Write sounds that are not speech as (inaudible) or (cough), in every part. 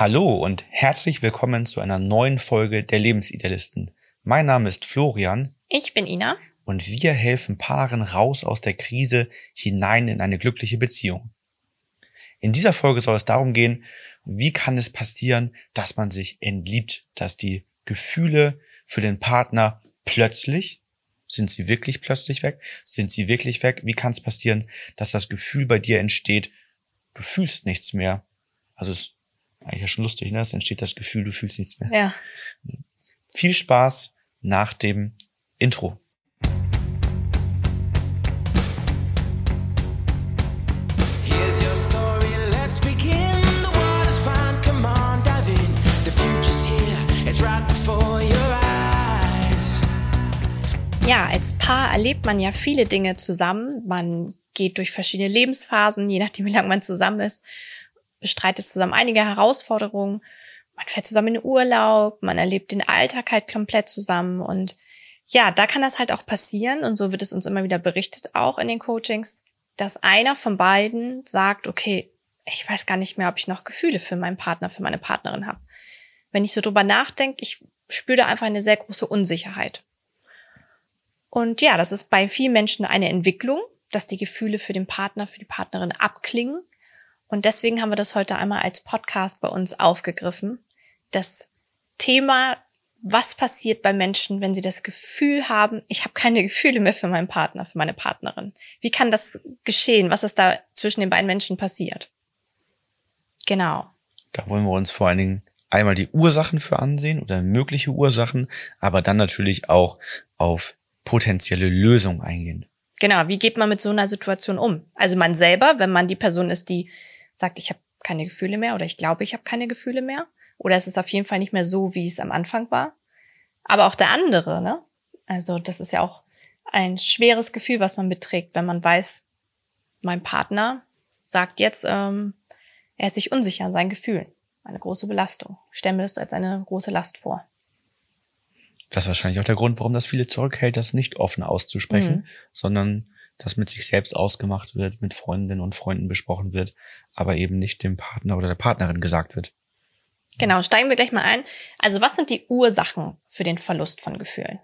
Hallo und herzlich willkommen zu einer neuen Folge der Lebensidealisten. Mein Name ist Florian. Ich bin Ina. Und wir helfen Paaren raus aus der Krise hinein in eine glückliche Beziehung. In dieser Folge soll es darum gehen, wie kann es passieren, dass man sich entliebt, dass die Gefühle für den Partner plötzlich, sind sie wirklich plötzlich weg? Sind sie wirklich weg? Wie kann es passieren, dass das Gefühl bei dir entsteht, du fühlst nichts mehr? Also es eigentlich ja schon lustig, ne? Es entsteht das Gefühl, du fühlst nichts mehr. Ja. Viel Spaß nach dem Intro. Ja, als Paar erlebt man ja viele Dinge zusammen. Man geht durch verschiedene Lebensphasen, je nachdem, wie lange man zusammen ist, bestreitet zusammen einige Herausforderungen. Man fährt zusammen in den Urlaub, man erlebt den Alltag halt komplett zusammen und ja, da kann das halt auch passieren und so wird es uns immer wieder berichtet, auch in den Coachings, dass einer von beiden sagt, okay, ich weiß gar nicht mehr, ob ich noch Gefühle für meinen Partner, für meine Partnerin habe. Wenn ich so drüber nachdenke, ich spüre da einfach eine sehr große Unsicherheit. Und ja, das ist bei vielen Menschen eine Entwicklung, dass die Gefühle für den Partner, für die Partnerin abklingen. Und deswegen haben wir das heute einmal als Podcast bei uns aufgegriffen. Das Thema, was passiert bei Menschen, wenn sie das Gefühl haben, ich habe keine Gefühle mehr für meinen Partner, für meine Partnerin. Wie kann das geschehen? Was ist da zwischen den beiden Menschen passiert? Genau. Da wollen wir uns vor allen Dingen einmal die Ursachen für ansehen oder mögliche Ursachen, aber dann natürlich auch auf potenzielle Lösungen eingehen. Genau, wie geht man mit so einer Situation um? Also man selber, wenn man die Person ist, die sagt, ich habe keine Gefühle mehr oder ich glaube, ich habe keine Gefühle mehr. Oder es ist auf jeden Fall nicht mehr so, wie es am Anfang war. Aber auch der andere, ne? Also das ist ja auch ein schweres Gefühl, was man beträgt, wenn man weiß, mein Partner sagt jetzt, ähm, er ist sich unsicher an seinen Gefühlen. Eine große Belastung. Ich stelle mir das als eine große Last vor. Das ist wahrscheinlich auch der Grund, warum das viele zurückhält, das nicht offen auszusprechen, Mhm. sondern das mit sich selbst ausgemacht wird, mit Freundinnen und Freunden besprochen wird, aber eben nicht dem Partner oder der Partnerin gesagt wird. Genau, steigen wir gleich mal ein. Also was sind die Ursachen für den Verlust von Gefühlen?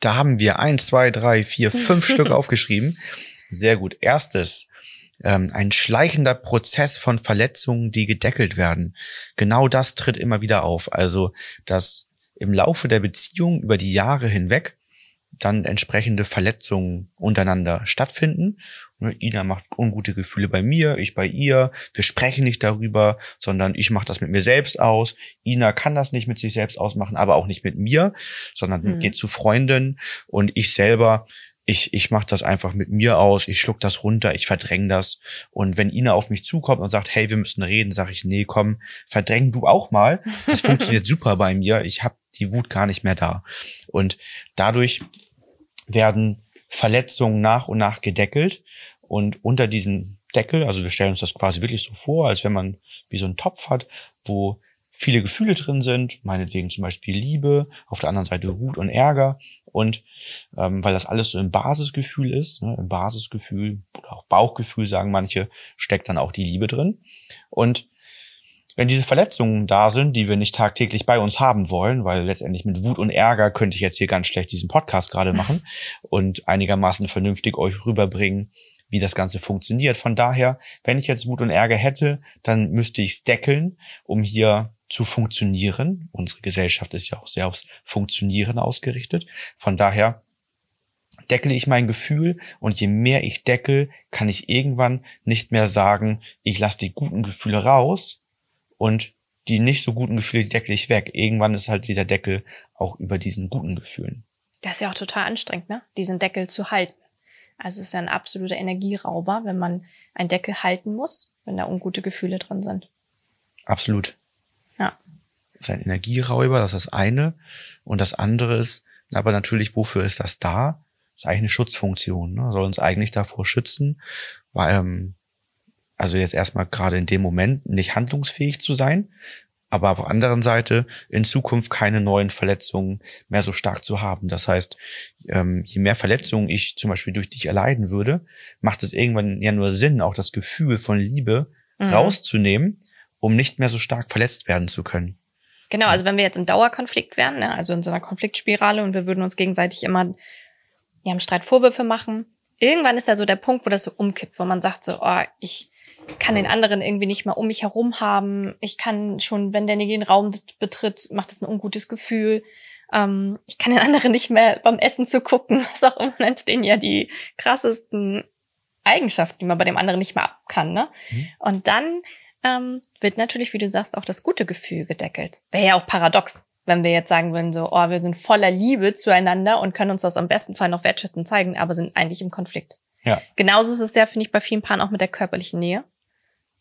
Da haben wir eins, zwei, drei, vier, fünf (laughs) Stück aufgeschrieben. Sehr gut. Erstes, ähm, ein schleichender Prozess von Verletzungen, die gedeckelt werden. Genau das tritt immer wieder auf. Also, dass im Laufe der Beziehung über die Jahre hinweg dann entsprechende Verletzungen untereinander stattfinden. Ne, Ina macht ungute Gefühle bei mir, ich bei ihr. Wir sprechen nicht darüber, sondern ich mache das mit mir selbst aus. Ina kann das nicht mit sich selbst ausmachen, aber auch nicht mit mir, sondern Mhm. geht zu Freundinnen und ich selber ich, ich mache das einfach mit mir aus, ich schluck das runter, ich verdräng das. Und wenn Ina auf mich zukommt und sagt, hey, wir müssen reden, sage ich, nee, komm, verdräng du auch mal. Das funktioniert (laughs) super bei mir. Ich habe die Wut gar nicht mehr da. Und dadurch werden Verletzungen nach und nach gedeckelt. Und unter diesem Deckel, also wir stellen uns das quasi wirklich so vor, als wenn man wie so einen Topf hat, wo viele Gefühle drin sind, meinetwegen zum Beispiel Liebe, auf der anderen Seite Wut und Ärger. Und ähm, weil das alles so im Basisgefühl ist, ne, im Basisgefühl oder auch Bauchgefühl, sagen manche, steckt dann auch die Liebe drin. Und wenn diese Verletzungen da sind, die wir nicht tagtäglich bei uns haben wollen, weil letztendlich mit Wut und Ärger könnte ich jetzt hier ganz schlecht diesen Podcast gerade machen (laughs) und einigermaßen vernünftig euch rüberbringen, wie das Ganze funktioniert. Von daher, wenn ich jetzt Wut und Ärger hätte, dann müsste ich es deckeln, um hier zu funktionieren. Unsere Gesellschaft ist ja auch sehr aufs Funktionieren ausgerichtet. Von daher deckle ich mein Gefühl und je mehr ich deckel, kann ich irgendwann nicht mehr sagen, ich lasse die guten Gefühle raus und die nicht so guten Gefühle die deckle ich weg. Irgendwann ist halt dieser Deckel auch über diesen guten Gefühlen. Das ist ja auch total anstrengend, ne? Diesen Deckel zu halten. Also es ist ja ein absoluter Energierauber, wenn man einen Deckel halten muss, wenn da ungute Gefühle drin sind. Absolut. Ja. Das ist ein Energieräuber, das ist das eine. Und das andere ist, aber natürlich, wofür ist das da? Das ist eigentlich eine Schutzfunktion. Ne? Soll uns eigentlich davor schützen, weil, ähm, also jetzt erstmal gerade in dem Moment nicht handlungsfähig zu sein, aber auf der anderen Seite in Zukunft keine neuen Verletzungen mehr so stark zu haben. Das heißt, ähm, je mehr Verletzungen ich zum Beispiel durch dich erleiden würde, macht es irgendwann ja nur Sinn, auch das Gefühl von Liebe Mhm. rauszunehmen um nicht mehr so stark verletzt werden zu können. Genau, also wenn wir jetzt im Dauerkonflikt wären, ne, also in so einer Konfliktspirale und wir würden uns gegenseitig immer ja, im Streit Vorwürfe machen, irgendwann ist da so der Punkt, wo das so umkippt, wo man sagt so, oh, ich kann den anderen irgendwie nicht mehr um mich herum haben. Ich kann schon, wenn derjenige den Raum betritt, macht das ein ungutes Gefühl. Ähm, ich kann den anderen nicht mehr beim Essen zu gucken, (laughs) was auch immer. Dann entstehen ja die krassesten Eigenschaften, die man bei dem anderen nicht mehr ab kann. Ne? Mhm. Und dann ähm, wird natürlich, wie du sagst, auch das gute Gefühl gedeckelt. Wäre ja auch paradox, wenn wir jetzt sagen würden, so, oh, wir sind voller Liebe zueinander und können uns das am besten Fall noch wertschätzend zeigen, aber sind eigentlich im Konflikt. Ja. Genauso ist es ja, finde ich, bei vielen Paaren auch mit der körperlichen Nähe.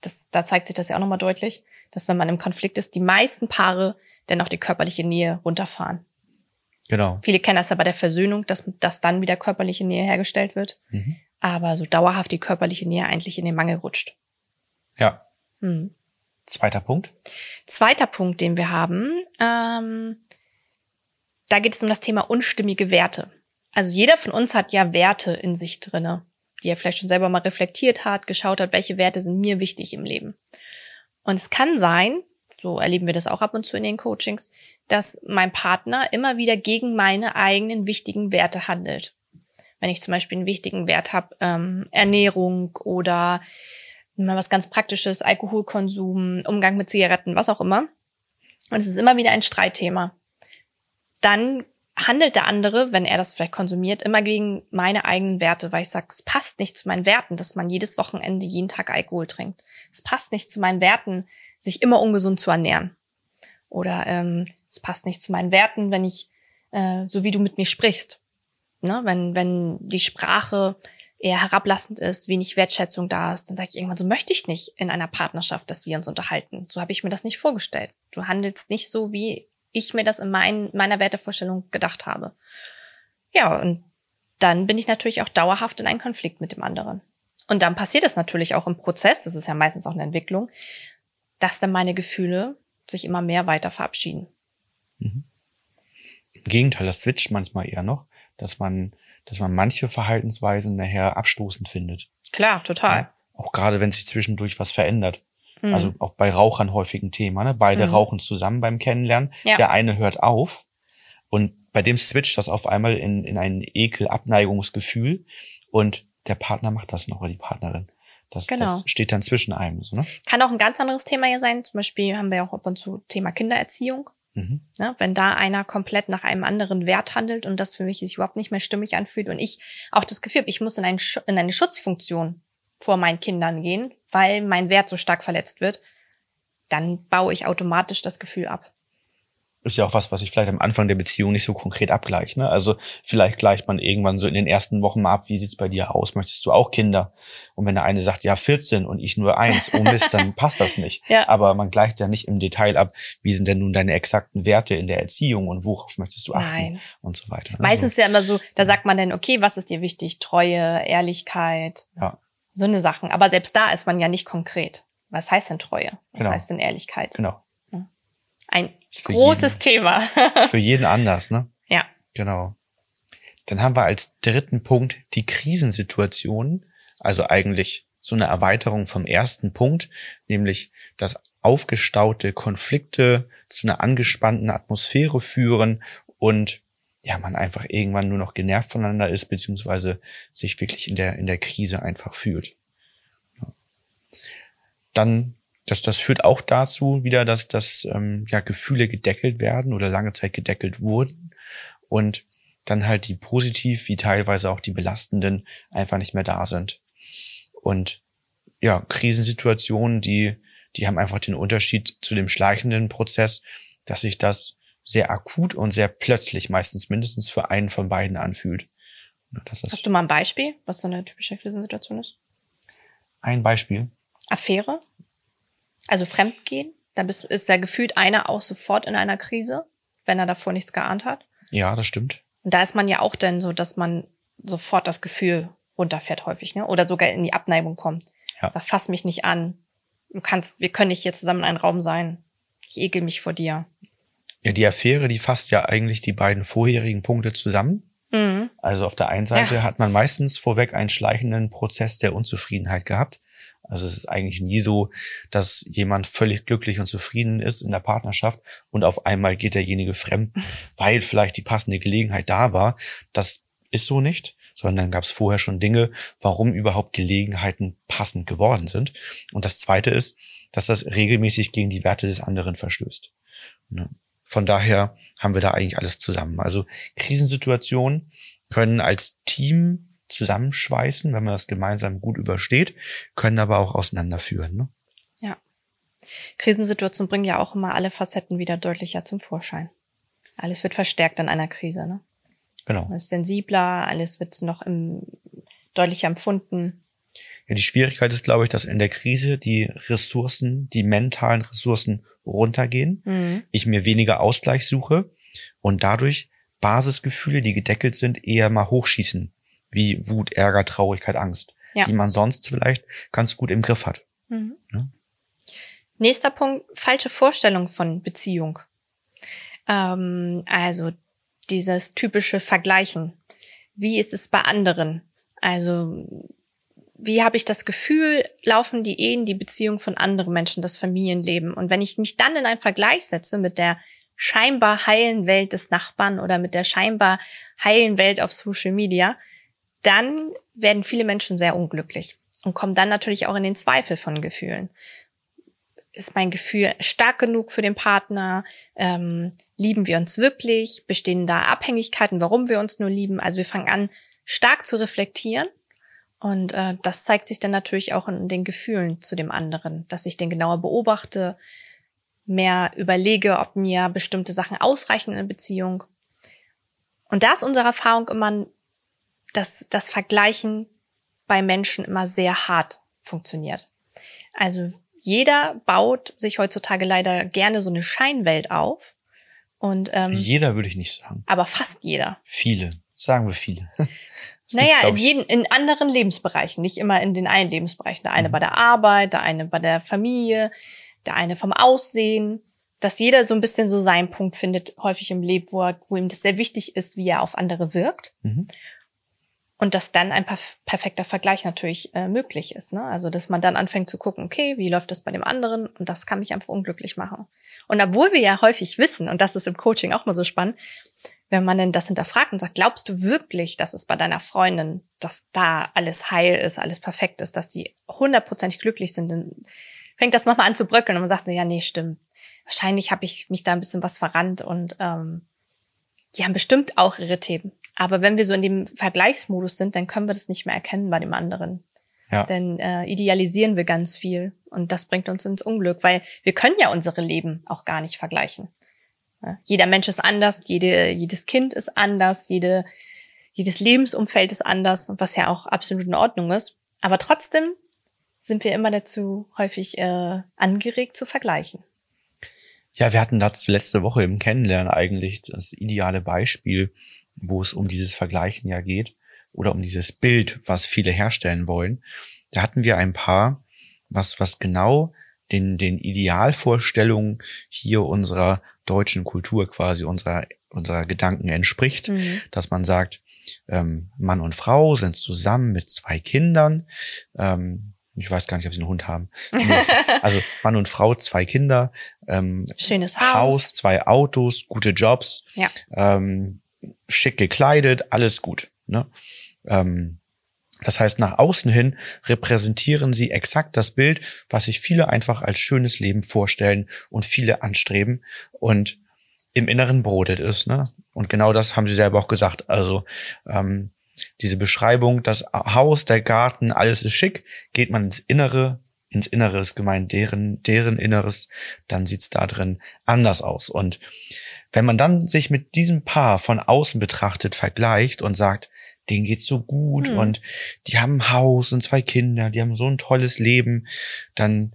Das, da zeigt sich das ja auch nochmal deutlich, dass wenn man im Konflikt ist, die meisten Paare dann auch die körperliche Nähe runterfahren. Genau. Viele kennen das ja bei der Versöhnung, dass, dass dann wieder körperliche Nähe hergestellt wird. Mhm. Aber so dauerhaft die körperliche Nähe eigentlich in den Mangel rutscht. Ja. Hm. Zweiter Punkt. Zweiter Punkt, den wir haben, ähm, da geht es um das Thema unstimmige Werte. Also jeder von uns hat ja Werte in sich drinne, die er vielleicht schon selber mal reflektiert hat, geschaut hat, welche Werte sind mir wichtig im Leben. Und es kann sein, so erleben wir das auch ab und zu in den Coachings, dass mein Partner immer wieder gegen meine eigenen wichtigen Werte handelt. Wenn ich zum Beispiel einen wichtigen Wert habe, ähm, Ernährung oder mal was ganz Praktisches, Alkoholkonsum, Umgang mit Zigaretten, was auch immer. Und es ist immer wieder ein Streitthema. Dann handelt der andere, wenn er das vielleicht konsumiert, immer gegen meine eigenen Werte, weil ich sage, es passt nicht zu meinen Werten, dass man jedes Wochenende jeden Tag Alkohol trinkt. Es passt nicht zu meinen Werten, sich immer ungesund zu ernähren. Oder ähm, es passt nicht zu meinen Werten, wenn ich, äh, so wie du mit mir sprichst. Ne? Wenn, wenn die Sprache eher herablassend ist, wenig Wertschätzung da ist, dann sage ich irgendwann, so möchte ich nicht in einer Partnerschaft, dass wir uns unterhalten. So habe ich mir das nicht vorgestellt. Du handelst nicht so, wie ich mir das in mein, meiner Wertevorstellung gedacht habe. Ja, und dann bin ich natürlich auch dauerhaft in einen Konflikt mit dem anderen. Und dann passiert es natürlich auch im Prozess, das ist ja meistens auch eine Entwicklung, dass dann meine Gefühle sich immer mehr weiter verabschieden. Im Gegenteil, das switcht manchmal eher noch, dass man, dass man manche Verhaltensweisen nachher abstoßend findet. Klar, total. Ja. Auch gerade wenn sich zwischendurch was verändert. Mhm. Also auch bei Rauchern häufig ein Thema. Ne? Beide Mhm. rauchen zusammen beim Kennenlernen. Ja. Der eine hört auf und bei dem switcht das auf einmal in, in ein Ekel-Abneigungsgefühl und der Partner macht das noch oder die Partnerin. Das, Genau. das steht dann zwischen einem. So, ne? Kann auch ein ganz anderes Thema hier sein. Zum Beispiel haben wir auch ab und zu Thema Kindererziehung. Mhm. Ne? Wenn da einer komplett nach einem anderen Wert handelt und das für mich sich überhaupt nicht mehr stimmig anfühlt und ich auch das Gefühl habe, ich muss in, einen, in eine Schutzfunktion vor meinen Kindern gehen, weil mein Wert so stark verletzt wird, dann baue ich automatisch das Gefühl ab. ist ja auch was, was ich vielleicht am Anfang der Beziehung nicht so konkret abgleicht. Ne? Also vielleicht gleicht man irgendwann so in den ersten Wochen mal ab, wie sieht's bei dir aus? Möchtest du auch Kinder? Und wenn der eine sagt, ja, 14 und ich nur eins, oh Mist, dann (laughs) passt das nicht. Ja. Aber man gleicht ja nicht im Detail ab, wie sind denn nun deine exakten Werte in der Erziehung und worauf möchtest du achten Nein. und so weiter. ne? Meistens ist ja immer so, da sagt man dann, okay, was ist dir wichtig? Treue, Ehrlichkeit, ja, so eine Sachen. Aber selbst da ist man ja nicht konkret. Was heißt denn Treue? Was Genau. heißt denn Ehrlichkeit? genau. Ein großes Thema. (laughs) Für jeden anders, ne? ja. Genau. Dann haben wir als dritten Punkt die Krisensituation, also eigentlich so eine Erweiterung vom ersten Punkt, nämlich dass aufgestaute Konflikte zu einer angespannten Atmosphäre führen und ja, man einfach irgendwann nur noch genervt voneinander ist, beziehungsweise sich wirklich in der, in der Krise einfach fühlt. Ja. Dann, das, das führt auch dazu wieder, dass, dass ähm, ja, Gefühle gedeckelt werden oder lange Zeit gedeckelt wurden und dann halt die positiv wie teilweise auch die belastenden einfach nicht mehr da sind. Und ja, Krisensituationen, die, die haben einfach den Unterschied zu dem schleichenden Prozess, dass sich das sehr akut und sehr plötzlich meistens mindestens für einen von beiden anfühlt. Hast du mal ein Beispiel, was so eine typische Krisensituation ist? ein Beispiel. Affäre? Also Fremdgehen? Da bist, ist ja gefühlt einer auch sofort in einer Krise, wenn er davor nichts geahnt hat. Ja, das stimmt. Und da ist man ja auch dann so, dass man sofort das Gefühl runterfährt häufig, ne? Oder sogar in die Abneigung kommt. Ja. Sag, fass mich nicht an. Du kannst, wir können nicht hier zusammen in einem Raum sein. Ich ekel mich vor dir. Ja, die Affäre, die fasst ja eigentlich die beiden vorherigen Punkte zusammen. Mhm. Also auf der einen Seite Ja. hat man meistens vorweg einen schleichenden Prozess der Unzufriedenheit gehabt. Also es ist eigentlich nie so, dass jemand völlig glücklich und zufrieden ist in der Partnerschaft und auf einmal geht derjenige fremd, (laughs) weil vielleicht die passende Gelegenheit da war. Das ist so nicht, sondern dann gab es vorher schon Dinge, warum überhaupt Gelegenheiten passend geworden sind. Und das Zweite ist, dass das regelmäßig gegen die Werte des anderen verstößt. Von daher haben wir da eigentlich alles zusammen. Also Krisensituationen können als Team zusammenschweißen, wenn man das gemeinsam gut übersteht, können aber auch auseinanderführen. Ne? Ja. Krisensituationen bringen ja auch immer alle Facetten wieder deutlicher zum Vorschein. Alles wird verstärkt in einer Krise. Ne? Genau. Man ist sensibler, alles wird noch im, deutlicher empfunden. Ja, die Schwierigkeit ist, glaube ich, dass in der Krise die Ressourcen, die mentalen Ressourcen runtergehen, Mhm. ich mir weniger Ausgleich suche und dadurch Basisgefühle, die gedeckelt sind, eher mal hochschießen, wie Wut, Ärger, Traurigkeit, Angst, Ja. die man sonst vielleicht ganz gut im Griff hat. Mhm. Ja. Nächster Punkt, falsche Vorstellung von Beziehung. Ähm, also dieses typische Vergleichen. Wie ist es bei anderen? Also wie habe ich das Gefühl, laufen die Ehen, die Beziehungen von anderen Menschen, das Familienleben? Und wenn ich mich dann in einen Vergleich setze mit der scheinbar heilen Welt des Nachbarn oder mit der scheinbar heilen Welt auf Social Media, dann werden viele Menschen sehr unglücklich und kommen dann natürlich auch in den Zweifel von Gefühlen. Ist mein Gefühl stark genug für den Partner? Ähm, lieben wir uns wirklich? Bestehen da Abhängigkeiten, warum wir uns nur lieben? Also wir fangen an, stark zu reflektieren. Und äh, das zeigt sich dann natürlich auch in den Gefühlen zu dem anderen, dass ich den genauer beobachte, mehr überlege, ob mir bestimmte Sachen ausreichen in einer Beziehung. Und da ist unsere Erfahrung immer, dass das Vergleichen bei Menschen immer sehr hart funktioniert. Also jeder baut sich heutzutage leider gerne so eine Scheinwelt auf. Und ähm, Jeder würde ich nicht sagen. aber fast jeder. Viele. Sagen wir viele. (laughs) Naja, liegt, in, jeden, in anderen Lebensbereichen, nicht immer in den einen Lebensbereichen. Der Mhm. eine bei der Arbeit, der eine bei der Familie, der eine vom Aussehen. Dass jeder so ein bisschen so seinen Punkt findet, häufig im Leben, wo, er, wo ihm das sehr wichtig ist, wie er auf andere wirkt. Mhm. Und dass dann ein perf perfekter Vergleich natürlich äh, möglich ist. Ne? Also, dass man dann anfängt zu gucken, okay, wie läuft das bei dem anderen? Und das kann mich einfach unglücklich machen. Und obwohl wir ja häufig wissen, und das ist im Coaching auch mal so spannend, wenn man denn das hinterfragt und sagt, glaubst du wirklich, dass es bei deiner Freundin, dass da alles heil ist, alles perfekt ist, dass die hundertprozentig glücklich sind, dann fängt das manchmal an zu bröckeln und man sagt, ja, nee, stimmt. Wahrscheinlich habe ich mich da ein bisschen was verrannt und ähm, die haben bestimmt auch ihre Themen. Aber wenn wir so in dem Vergleichsmodus sind, dann können wir das nicht mehr erkennen bei dem anderen. Ja. Dann äh, idealisieren wir ganz viel und das bringt uns ins Unglück, weil wir können ja unsere Leben auch gar nicht vergleichen. Jeder Mensch ist anders, jede, jedes Kind ist anders, jede, jedes Lebensumfeld ist anders, was ja auch absolut in Ordnung ist. Aber trotzdem sind wir immer dazu häufig äh, angeregt zu vergleichen. Ja, wir hatten dazu letzte Woche im Kennenlernen eigentlich das ideale Beispiel, wo es um dieses Vergleichen ja geht oder um dieses Bild, was viele herstellen wollen. Da hatten wir ein Paar, was, was genau den, den Idealvorstellungen hier unserer deutschen Kultur quasi, unserer, unserer Gedanken entspricht, Mhm. dass man sagt, ähm, Mann und Frau sind zusammen mit zwei Kindern, ähm, ich weiß gar nicht, ob sie einen Hund haben. (laughs) Also Mann und Frau, zwei Kinder, ähm, Schönes Haus. Haus, zwei Autos, gute Jobs, Ja. ähm, schick gekleidet, alles gut. Ne? Ähm, das heißt, nach außen hin repräsentieren sie exakt das Bild, was sich viele einfach als schönes Leben vorstellen und viele anstreben und im Inneren brodelt ist. Ne? Und genau das haben sie selber auch gesagt. Also ähm, diese Beschreibung, das Haus, der Garten, alles ist schick, geht man ins Innere, ins Innere ist gemeint deren, deren Inneres, dann sieht's da drin anders aus. Und wenn man dann sich mit diesem Paar von außen betrachtet vergleicht und sagt, denen geht's so gut Hm. und die haben ein Haus und zwei Kinder, die haben so ein tolles Leben, dann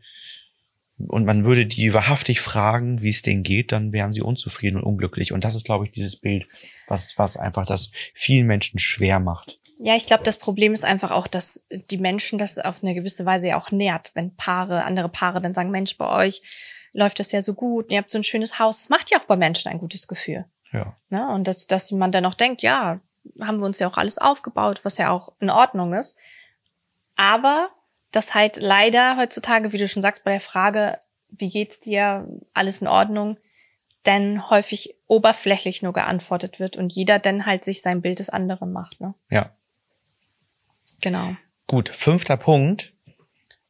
und man würde die wahrhaftig fragen, wie es denen geht, dann wären sie unzufrieden und unglücklich. Und das ist, glaube ich, dieses Bild, was, was einfach das vielen Menschen schwer macht. Ja, ich glaube, das Problem ist einfach auch, dass die Menschen das auf eine gewisse Weise ja auch nährt, wenn Paare, andere Paare dann sagen, Mensch, bei euch läuft das ja so gut, ihr habt so ein schönes Haus. Das macht ja auch bei Menschen ein gutes Gefühl. Ja. Ne? Und dass, dass man dann auch denkt, ja, haben wir uns ja auch alles aufgebaut, was ja auch in Ordnung ist. Aber dass halt leider heutzutage, wie du schon sagst, bei der Frage, wie geht's dir, alles in Ordnung, denn häufig oberflächlich nur geantwortet wird und jeder dann halt sich sein Bild des anderen macht. Ne? Ja. Genau. Gut, fünfter Punkt.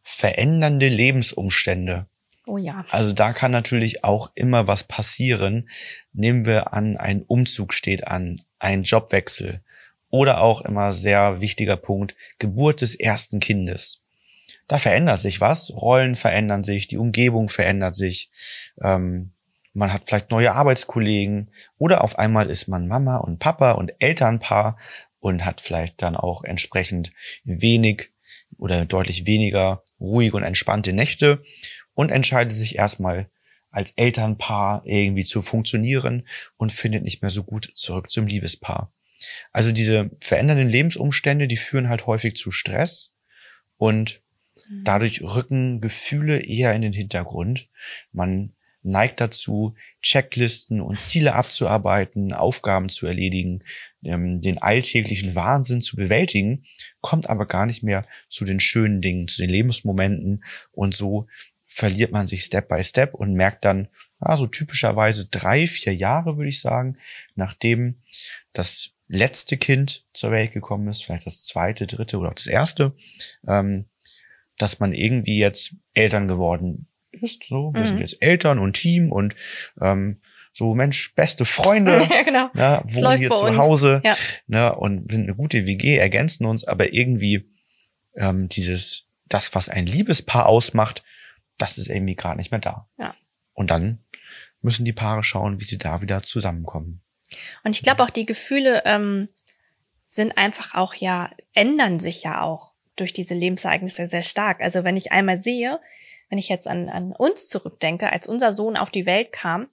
Verändernde Lebensumstände. Oh ja. Also da kann natürlich auch immer was passieren. Nehmen wir an, ein Umzug steht an, ein Jobwechsel oder auch immer sehr wichtiger Punkt, Geburt des ersten Kindes. Da verändert sich was, Rollen verändern sich, die Umgebung verändert sich, ähm, man hat vielleicht neue Arbeitskollegen oder auf einmal ist man Mama und Papa und Elternpaar und hat vielleicht dann auch entsprechend wenig oder deutlich weniger ruhige und entspannte Nächte und entscheidet sich erstmal als Elternpaar irgendwie zu funktionieren und findet nicht mehr so gut zurück zum Liebespaar. Also diese verändernden Lebensumstände, die führen halt häufig zu Stress und dadurch rücken Gefühle eher in den Hintergrund. Man neigt dazu, Checklisten und Ziele abzuarbeiten, Aufgaben zu erledigen, ähm, den alltäglichen Wahnsinn zu bewältigen, kommt aber gar nicht mehr zu den schönen Dingen, zu den Lebensmomenten und so verliert man sich Step by Step und merkt dann, ja, so typischerweise drei, vier Jahre, würde ich sagen, nachdem das letzte Kind zur Welt gekommen ist, vielleicht das zweite, dritte oder auch das erste, ähm, dass man irgendwie jetzt Eltern geworden ist. So, wir Mhm. sind jetzt Eltern und Team und ähm, so Mensch, beste Freunde, (laughs) ja, genau. ne, wohnen hier zu uns. Hause Ja. ne, und sind eine gute WG, ergänzen uns, aber irgendwie ähm, dieses, das, was ein Liebespaar ausmacht, das ist irgendwie gerade nicht mehr da. Ja. Und dann müssen die Paare schauen, wie sie da wieder zusammenkommen. Und ich glaube auch, die Gefühle ähm, sind einfach auch ja, ändern sich ja auch durch diese Lebensereignisse sehr stark. Also wenn ich einmal sehe, wenn ich jetzt an, an uns zurückdenke, als unser Sohn auf die Welt kam,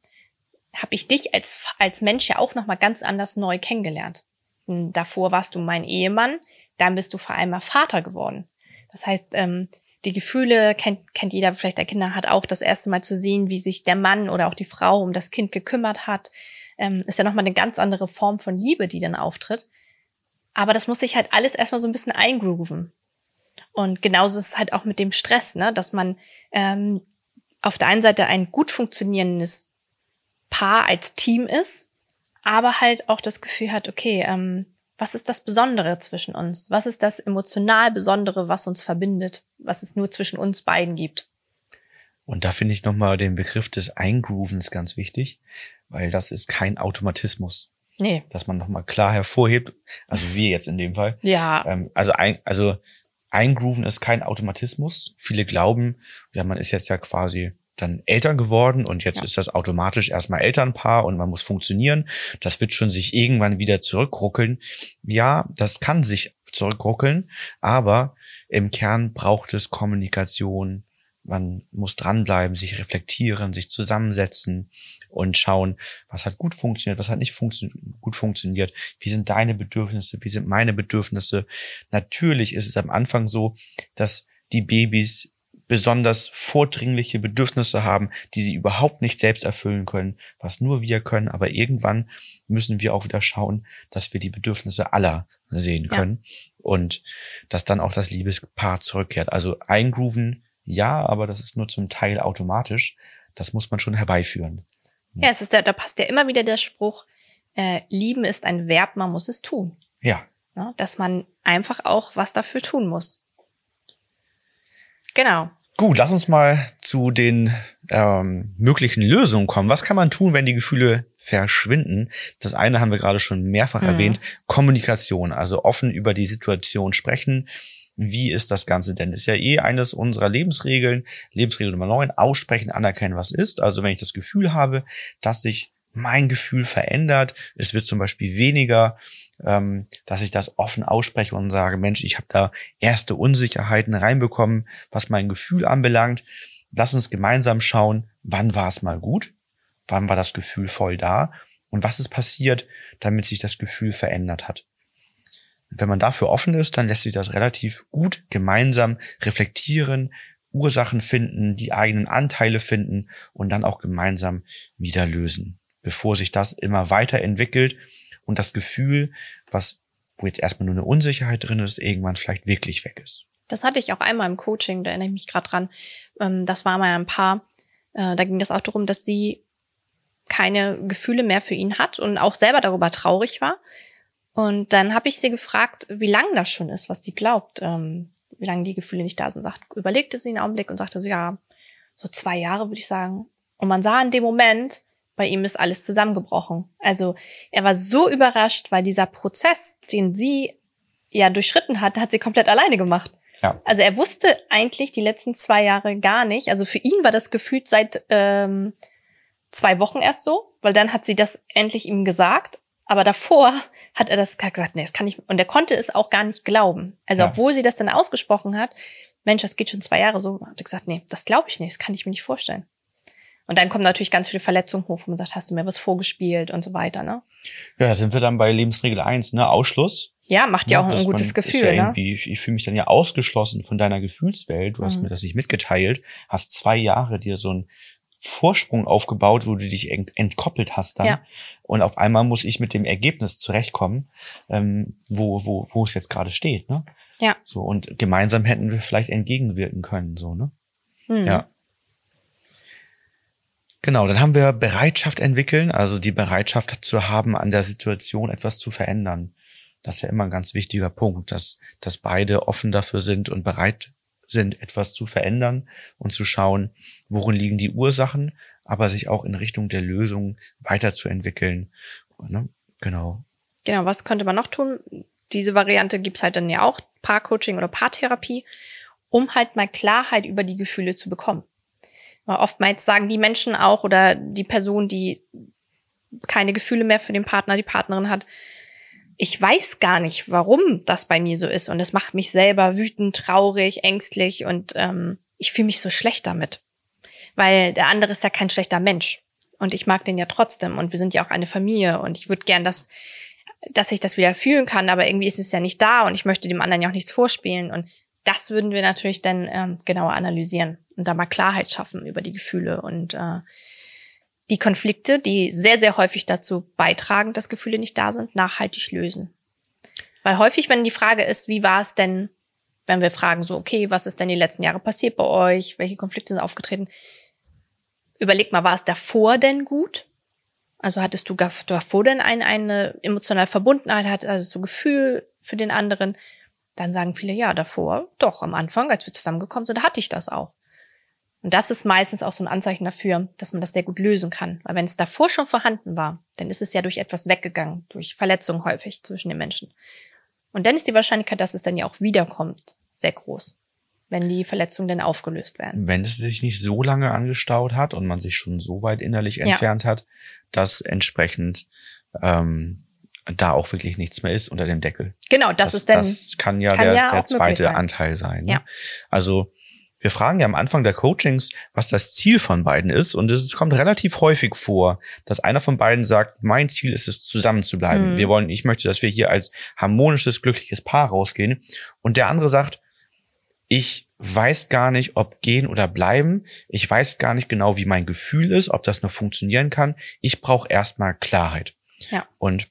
habe ich dich als, als Mensch ja auch nochmal ganz anders neu kennengelernt. Davor warst du mein Ehemann, dann bist du vor allem mal Vater geworden. Das heißt, ähm, die Gefühle kennt, kennt jeder vielleicht der Kinder, hat auch das erste Mal zu sehen, wie sich der Mann oder auch die Frau um das Kind gekümmert hat. Ähm, ist ja nochmal eine ganz andere Form von Liebe, die dann auftritt. Aber das muss sich halt alles erstmal so ein bisschen eingrooven. Und genauso ist es halt auch mit dem Stress, ne? dass man ähm, auf der einen Seite ein gut funktionierendes Paar als Team ist, aber halt auch das Gefühl hat, okay, ähm, was ist das Besondere zwischen uns? Was ist das emotional Besondere, was uns verbindet, was es nur zwischen uns beiden gibt? Und da finde ich nochmal den Begriff des Eingroovens ganz wichtig, weil das ist kein Automatismus, Nee. dass man nochmal klar hervorhebt, also wir jetzt in dem Fall. Ja. Ähm, also ein, also eingrooven ist kein Automatismus. Viele glauben, ja, man ist jetzt ja quasi dann Eltern geworden und jetzt Ja. ist das automatisch erstmal Elternpaar und man muss funktionieren. Das wird schon sich irgendwann wieder zurückruckeln. Ja, das kann sich zurückruckeln, aber im Kern braucht es Kommunikation. Man muss dranbleiben, sich reflektieren, sich zusammensetzen und schauen, was hat gut funktioniert, was hat nicht funktio gut funktioniert, wie sind deine Bedürfnisse, wie sind meine Bedürfnisse. Natürlich ist es am Anfang so, dass die Babys besonders vordringliche Bedürfnisse haben, die sie überhaupt nicht selbst erfüllen können, was nur wir können. Aber irgendwann müssen wir auch wieder schauen, dass wir die Bedürfnisse aller sehen Ja. können und dass dann auch das Liebespaar zurückkehrt. Also eingrooven, ja, aber das ist nur zum Teil automatisch. Das muss man schon herbeiführen. Ja, es ist der, da passt ja immer wieder der Spruch, äh, lieben ist ein Verb, man muss es tun. Ja, Ne? Dass man einfach auch was dafür tun muss. Genau. Gut, lass uns mal zu den ähm, möglichen Lösungen kommen. Was kann man tun, wenn die Gefühle verschwinden? Das eine haben wir gerade schon mehrfach Mhm. erwähnt. Kommunikation, also offen über die Situation sprechen. Wie ist das Ganze denn? Ist ja eh eines unserer Lebensregeln. Lebensregel Nummer 9, aussprechen, anerkennen, was ist. Also wenn ich das Gefühl habe, dass sich mein Gefühl verändert, es wird zum Beispiel weniger, ähm, dass ich das offen ausspreche und sage, Mensch, ich habe da erste Unsicherheiten reinbekommen, was mein Gefühl anbelangt. Lass uns gemeinsam schauen, wann war es mal gut, wann war das Gefühl voll da und was ist passiert, damit sich das Gefühl verändert hat. Wenn man dafür offen ist, dann lässt sich das relativ gut gemeinsam reflektieren, Ursachen finden, die eigenen Anteile finden und dann auch gemeinsam wieder lösen, bevor sich das immer weiterentwickelt und das Gefühl, was, wo jetzt erstmal nur eine Unsicherheit drin ist, irgendwann vielleicht wirklich weg ist. Das hatte ich auch einmal im Coaching, da erinnere ich mich gerade dran. Ähm, das war mal ein Paar, äh, da ging das auch darum, dass sie keine Gefühle mehr für ihn hat und auch selber darüber traurig war. Und dann habe ich sie gefragt, wie lange das schon ist, was sie glaubt, ähm, wie lange die Gefühle nicht da sind. Sagt, überlegte sie einen Augenblick und sagte so, ja, so zwei Jahre würde ich sagen. Und man sah in dem Moment, bei ihm ist alles zusammengebrochen. Also er war so überrascht, weil dieser Prozess, den sie ja durchschritten hat, hat sie komplett alleine gemacht. Ja. Also er wusste eigentlich die letzten zwei Jahre gar nicht. Also für ihn war das gefühlt seit ähm, zwei Wochen erst so, weil dann hat sie das endlich ihm gesagt. Aber davor hat er das gesagt, nee, das kann ich, und er konnte es auch gar nicht glauben. Also Ja. obwohl sie das dann ausgesprochen hat, Mensch, das geht schon zwei Jahre so, hat er gesagt, nee, das glaube ich nicht, das kann ich mir nicht vorstellen. Und dann kommen natürlich ganz viele Verletzungen hoch, wo man sagt, hast du mir was vorgespielt und so weiter, ne? Ja, da sind wir dann bei Lebensregel 1, ne? Ausschluss. Ja, macht ja auch dass ein gutes man- Gefühl, ja ne? ich, fühle mich dann ja ausgeschlossen von deiner Gefühlswelt. Du hast Mhm. mir das nicht mitgeteilt, hast zwei Jahre dir so einen Vorsprung aufgebaut, wo du dich ent entkoppelt hast dann. Ja. Und auf einmal muss ich mit dem Ergebnis zurechtkommen, ähm, wo, wo, wo es jetzt gerade steht, ne? Ja. So, und gemeinsam hätten wir vielleicht entgegenwirken können, so, ne? Hm. Ja. Genau, dann haben wir Bereitschaft entwickeln, also die Bereitschaft zu haben, an der Situation etwas zu verändern. Das ist ja immer ein ganz wichtiger Punkt, dass, dass beide offen dafür sind und bereit sind, etwas zu verändern und zu schauen, worin liegen die Ursachen, aber sich auch in Richtung der Lösung weiterzuentwickeln. Ne? Genau. Genau, was könnte man noch tun? Diese Variante gibt's halt dann ja auch, Paarcoaching oder Paartherapie, um halt mal Klarheit über die Gefühle zu bekommen. Oftmals sagen die Menschen auch oder die Person, die keine Gefühle mehr für den Partner, die Partnerin hat, ich weiß gar nicht, warum das bei mir so ist. Und es macht mich selber wütend, traurig, ängstlich und ähm, ich fühle mich so schlecht damit. Weil der andere ist ja kein schlechter Mensch. Und ich mag den ja trotzdem. Und wir sind ja auch eine Familie. Und ich würde gern, dass, dass ich das wieder fühlen kann, aber irgendwie ist es ja nicht da und ich möchte dem anderen ja auch nichts vorspielen. Und das würden wir natürlich dann ähm, genauer analysieren und da mal Klarheit schaffen über die Gefühle und äh, die Konflikte, die sehr, sehr häufig dazu beitragen, dass Gefühle nicht da sind, nachhaltig lösen. Weil häufig, wenn die Frage ist, wie war es denn, wenn wir fragen so, okay, was ist denn die letzten Jahre passiert bei euch? Welche Konflikte sind aufgetreten? Überleg mal, war es davor denn gut? Also hattest du davor denn ein, eine emotionale Verbundenheit, hattest also so Gefühl für den anderen? Dann sagen viele, ja, davor, doch, am Anfang, als wir zusammengekommen sind, hatte ich das auch. Und das ist meistens auch so ein Anzeichen dafür, dass man das sehr gut lösen kann. Weil wenn es davor schon vorhanden war, dann ist es ja durch etwas weggegangen, durch Verletzungen häufig zwischen den Menschen. Und dann ist die Wahrscheinlichkeit, dass es dann ja auch wiederkommt, sehr groß, wenn die Verletzungen dann aufgelöst werden. Wenn es sich nicht so lange angestaut hat und man sich schon so weit innerlich Ja. entfernt hat, dass entsprechend ähm, da auch wirklich nichts mehr ist unter dem Deckel. Genau, das, ist dann, das kann ja kann der, ja der zweite sein. Anteil sein. Ne? Ja. Also wir fragen ja am Anfang der Coachings, was das Ziel von beiden ist. Und es kommt relativ häufig vor, dass einer von beiden sagt, mein Ziel ist es, zusammen zu bleiben. Mhm. Wir wollen, ich möchte, dass wir hier als harmonisches, glückliches Paar rausgehen. Und der andere sagt, ich weiß gar nicht, ob gehen oder bleiben. Ich weiß gar nicht genau, wie mein Gefühl ist, ob das noch funktionieren kann. Ich brauche erstmal Klarheit. Ja. Und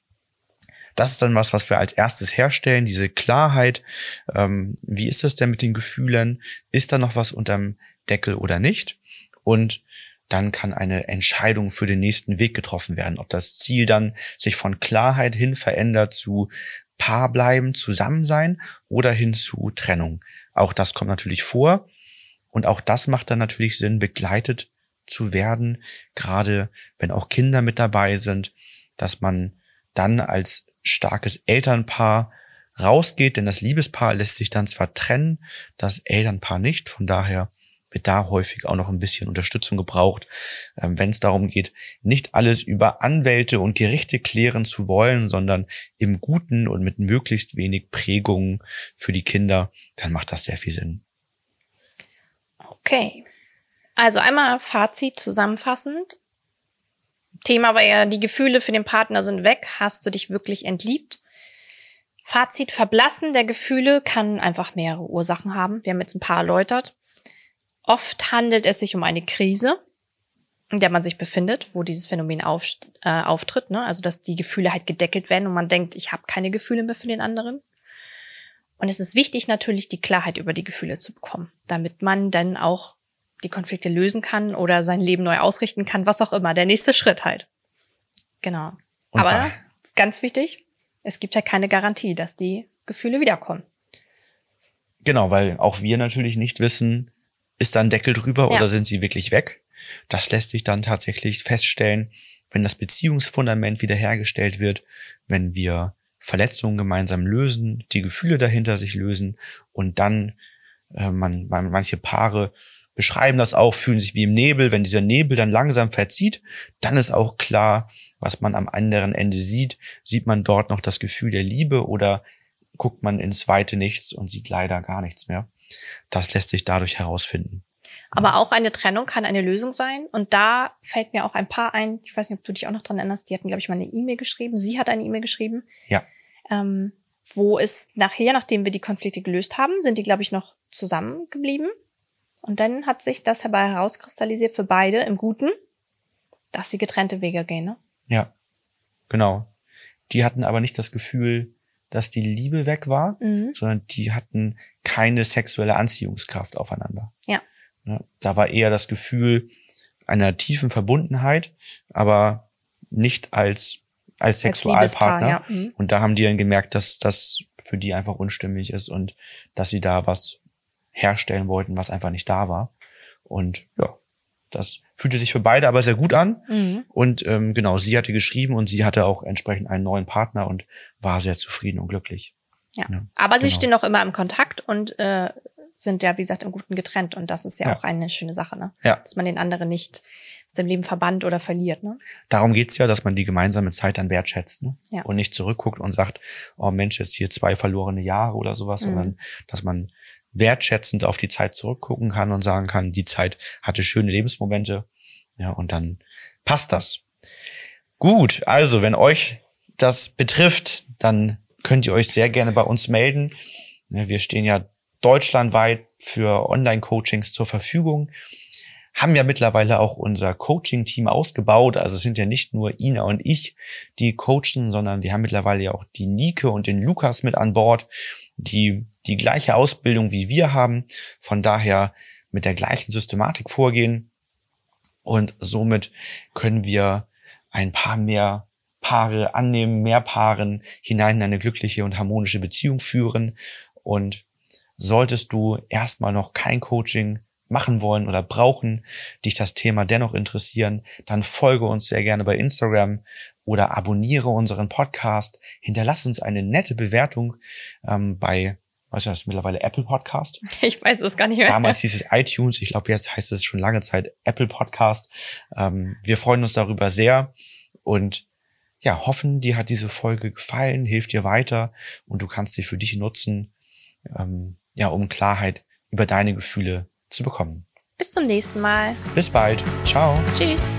das ist dann was, was wir als erstes herstellen, diese Klarheit. Ähm, wie ist das denn mit den Gefühlen? Ist da noch was unterm Deckel oder nicht? Und dann kann eine Entscheidung für den nächsten Weg getroffen werden, ob das Ziel dann sich von Klarheit hin verändert zu Paar bleiben, zusammen sein oder hin zu Trennung. Auch das kommt natürlich vor. Und auch das macht dann natürlich Sinn, begleitet zu werden, gerade wenn auch Kinder mit dabei sind, dass man dann als starkes Elternpaar rausgeht, denn das Liebespaar lässt sich dann zwar trennen, das Elternpaar nicht. Von daher wird da häufig auch noch ein bisschen Unterstützung gebraucht, ähm, wenn es darum geht, nicht alles über Anwälte und Gerichte klären zu wollen, sondern im Guten und mit möglichst wenig Prägungen für die Kinder, dann macht das sehr viel Sinn. Okay. Also einmal Fazit zusammenfassend. Thema war ja, die Gefühle für den Partner sind weg. Hast du dich wirklich entliebt? Fazit, Verblassen der Gefühle kann einfach mehrere Ursachen haben. Wir haben jetzt ein paar erläutert. Oft handelt es sich um eine Krise, in der man sich befindet, wo dieses Phänomen auf, äh, auftritt. Ne? Also dass die Gefühle halt gedeckelt werden und man denkt, ich habe keine Gefühle mehr für den anderen. Und es ist wichtig natürlich, die Klarheit über die Gefühle zu bekommen, damit man dann auch die Konflikte lösen kann oder sein Leben neu ausrichten kann, was auch immer. Der nächste Schritt halt. Genau. Und Aber bei- ganz wichtig, es gibt ja keine Garantie, dass die Gefühle wiederkommen. Genau, weil auch wir natürlich nicht wissen, ist da ein Deckel drüber Ja. oder sind sie wirklich weg. Das lässt sich dann tatsächlich feststellen, wenn das Beziehungsfundament wiederhergestellt wird, wenn wir Verletzungen gemeinsam lösen, die Gefühle dahinter sich lösen und dann äh, man, man manche Paare beschreiben das auch, fühlen sich wie im Nebel. Wenn dieser Nebel dann langsam verzieht, dann ist auch klar, was man am anderen Ende sieht. Sieht man dort noch das Gefühl der Liebe oder guckt man ins weite Nichts und sieht leider gar nichts mehr. Das lässt sich dadurch herausfinden. Aber auch eine Trennung kann eine Lösung sein. Und da fällt mir auch ein paar ein, ich weiß nicht, ob du dich auch noch dran erinnerst, die hatten, glaube ich, mal eine E-Mail geschrieben. Sie hat eine E-Mail geschrieben. Ja. Ähm, wo es nachher, nachdem wir die Konflikte gelöst haben, sind die, glaube ich, noch zusammengeblieben. Und dann hat sich das dabei herauskristallisiert für beide im Guten, dass sie getrennte Wege gehen. Ne? Ja, genau. Die hatten aber nicht das Gefühl, dass die Liebe weg war, Mhm. sondern die hatten keine sexuelle Anziehungskraft aufeinander. Ja. Ne, Da war eher das Gefühl einer tiefen Verbundenheit, aber nicht als, als Sexualpartner. Liebespaar, ja. Mhm. Und da haben die dann gemerkt, dass das für die einfach unstimmig ist und dass sie da was herstellen wollten, was einfach nicht da war. Und ja, das fühlte sich für beide aber sehr gut an. Mhm. Und ähm, genau, sie hatte geschrieben und sie hatte auch entsprechend einen neuen Partner und war sehr zufrieden und glücklich. Ja. Ja, Aber sie genau. stehen noch immer im Kontakt und äh, sind ja, wie gesagt, im Guten getrennt. Und das ist ja, Ja. auch eine schöne Sache, ne? Ja. Dass man den anderen nicht aus dem Leben verbannt oder verliert, ne? Darum geht's ja, dass man die gemeinsame Zeit dann wertschätzt ne? Ja. und nicht zurückguckt und sagt, oh Mensch, jetzt hier zwei verlorene Jahre oder sowas, Mhm. sondern dass man wertschätzend auf die Zeit zurückgucken kann und sagen kann, die Zeit hatte schöne Lebensmomente. Ja, und dann passt das. Gut, also wenn euch das betrifft, dann könnt ihr euch sehr gerne bei uns melden. Wir stehen ja deutschlandweit für Online-Coachings zur Verfügung haben ja mittlerweile auch unser Coaching-Team ausgebaut. Also es sind ja nicht nur Ina und ich, die coachen, sondern wir haben mittlerweile ja auch die Nike und den Lukas mit an Bord, die die gleiche Ausbildung wie wir haben. Von daher mit der gleichen Systematik vorgehen. Und somit können wir ein paar mehr Paare annehmen, mehr Paaren hinein in eine glückliche und harmonische Beziehung führen. Und solltest du erstmal noch kein Coaching machen wollen oder brauchen, dich das Thema dennoch interessieren, dann folge uns sehr gerne bei Instagram oder abonniere unseren Podcast. Hinterlass uns eine nette Bewertung ähm, bei, was ist das mittlerweile, Apple Podcast. (laughs) Ich weiß es gar nicht mehr. Damals hieß es iTunes, ich glaube, jetzt heißt es schon lange Zeit Apple Podcast. Ähm, wir freuen uns darüber sehr und ja, hoffen, dir hat diese Folge gefallen, hilft dir weiter und du kannst sie für dich nutzen, ähm, ja, um Klarheit über deine Gefühle zu bekommen. Bis zum nächsten Mal. Bis bald. Ciao. Tschüss.